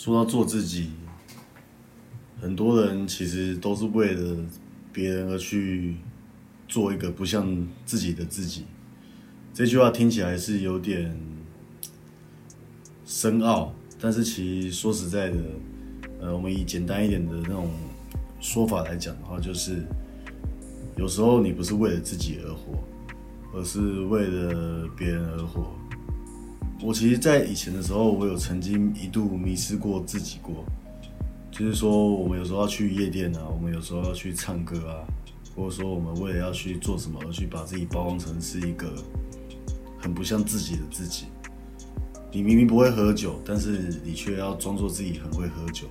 说到做自己，很多人其实都是为了别人而去做一个不像自己的自己。这句话听起来是有点深奥，但是其实说实在的，呃，我们以简单一点的那种说法来讲的话，就是有时候你不是为了自己而活，而是为了别人而活。我其实，在以前的时候，我有曾经一度迷失过自己过，就是说，我们有时候要去夜店啊，我们有时候要去唱歌啊，或者说，我们为了要去做什么而去把自己包装成是一个很不像自己的自己。你明明不会喝酒，但是你却要装作自己很会喝酒。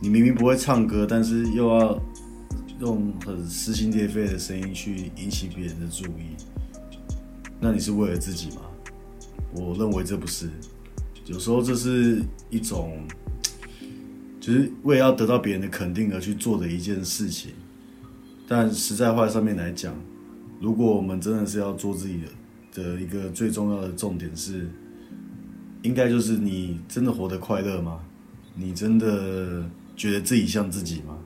你明明不会唱歌，但是又要用很撕心裂肺的声音去引起别人的注意。那你是为了自己吗？我认为这不是，有时候这是一种，就是为了要得到别人的肯定而去做的一件事情。但实在话上面来讲，如果我们真的是要做自己的的一个最重要的重点是，应该就是你真的活得快乐吗？你真的觉得自己像自己吗？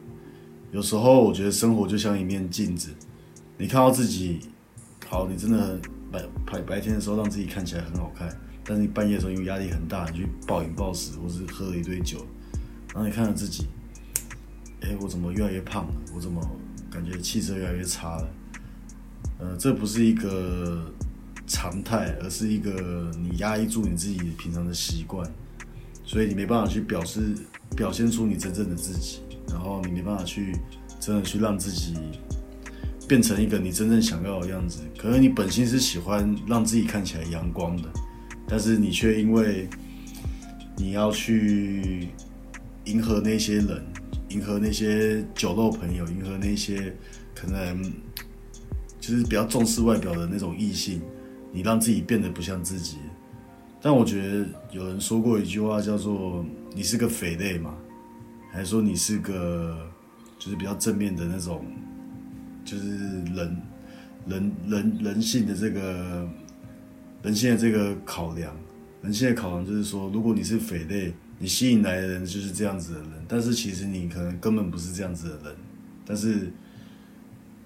有时候我觉得生活就像一面镜子，你看到自己，好，你真的。白白白天的时候让自己看起来很好看，但是你半夜的时候因为压力很大，你去暴饮暴食，或是喝了一堆酒，然后你看到自己，哎、我怎么越来越胖了？我怎么感觉气色越来越差了？呃，这不是一个常态，而是一个你压抑住你自己平常的习惯，所以你没办法去表示表现出你真正的自己，然后你没办法去真的去让自己。变成一个你真正想要的样子，可能你本心是喜欢让自己看起来阳光的，但是你却因为你要去迎合那些人，迎合那些酒肉朋友，迎合那些可能就是比较重视外表的那种异性，你让自己变得不像自己。但我觉得有人说过一句话叫做“你是个匪类”嘛，还是说你是个就是比较正面的那种。就是人，人，人，人性的这个，人性的这个考量，人性的考量就是说，如果你是匪类，你吸引来的人就是这样子的人，但是其实你可能根本不是这样子的人，但是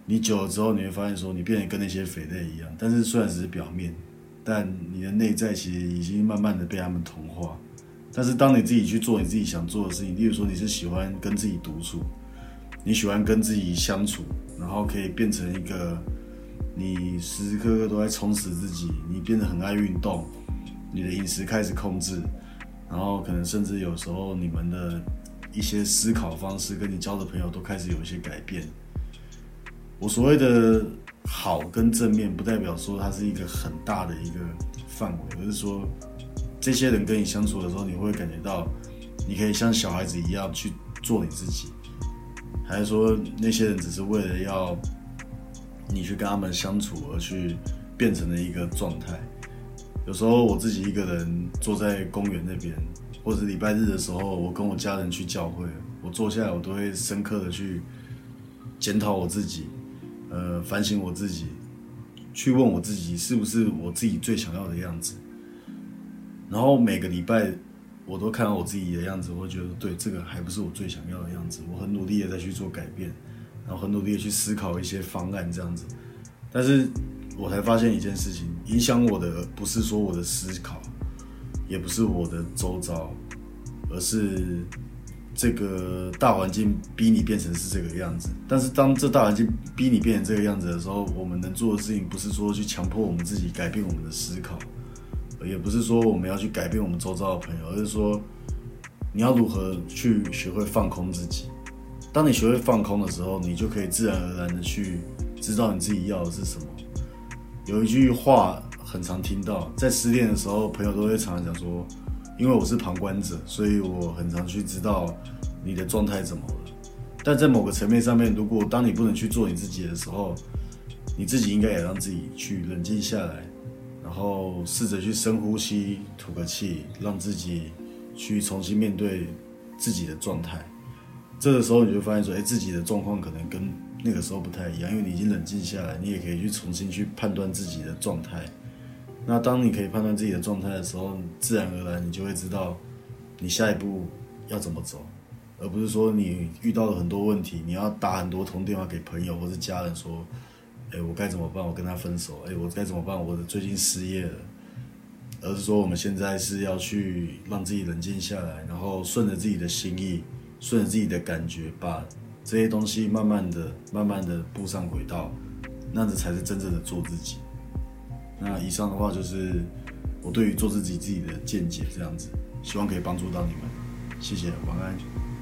你久了之后，你会发现说，你变得跟那些匪类一样，但是虽然只是表面，但你的内在其实已经慢慢的被他们同化。但是当你自己去做你自己想做的事情，例如说你是喜欢跟自己独处。你喜欢跟自己相处，然后可以变成一个你时时刻刻都在充实自己。你变得很爱运动，你的饮食开始控制，然后可能甚至有时候你们的一些思考方式跟你交的朋友都开始有一些改变。我所谓的好跟正面，不代表说它是一个很大的一个范围，而是说这些人跟你相处的时候，你会感觉到你可以像小孩子一样去做你自己。还是说那些人只是为了要你去跟他们相处而去变成了一个状态？有时候我自己一个人坐在公园那边，或者礼拜日的时候，我跟我家人去教会，我坐下来，我都会深刻的去检讨我自己，呃，反省我自己，去问我自己是不是我自己最想要的样子。然后每个礼拜。我都看到我自己的样子，我觉得对，这个还不是我最想要的样子。我很努力的在去做改变，然后很努力的去思考一些方案这样子。但是我才发现一件事情，影响我的不是说我的思考，也不是我的周遭，而是这个大环境逼你变成是这个样子。但是当这大环境逼你变成这个样子的时候，我们能做的事情不是说去强迫我们自己改变我们的思考。也不是说我们要去改变我们周遭的朋友，而是说你要如何去学会放空自己。当你学会放空的时候，你就可以自然而然的去知道你自己要的是什么。有一句话很常听到，在失恋的时候，朋友都会常常讲说：“因为我是旁观者，所以我很常去知道你的状态怎么了。”但在某个层面上面，如果当你不能去做你自己的时候，你自己应该也让自己去冷静下来。然后试着去深呼吸，吐个气，让自己去重新面对自己的状态。这个时候你就发现说，哎，自己的状况可能跟那个时候不太一样，因为你已经冷静下来，你也可以去重新去判断自己的状态。那当你可以判断自己的状态的时候，自然而然你就会知道你下一步要怎么走，而不是说你遇到了很多问题，你要打很多通电话给朋友或是家人说，哎，我该怎么办？我跟他分手，哎，我该怎么办？我最近失业了。而是说，我们现在是要去让自己冷静下来，然后顺着自己的心意，顺着自己的感觉，把这些东西慢慢的、慢慢的步上轨道，那样子才是真正的做自己。那以上的话就是我对于做自己自己的见解，这样子，希望可以帮助到你们。谢谢，晚安。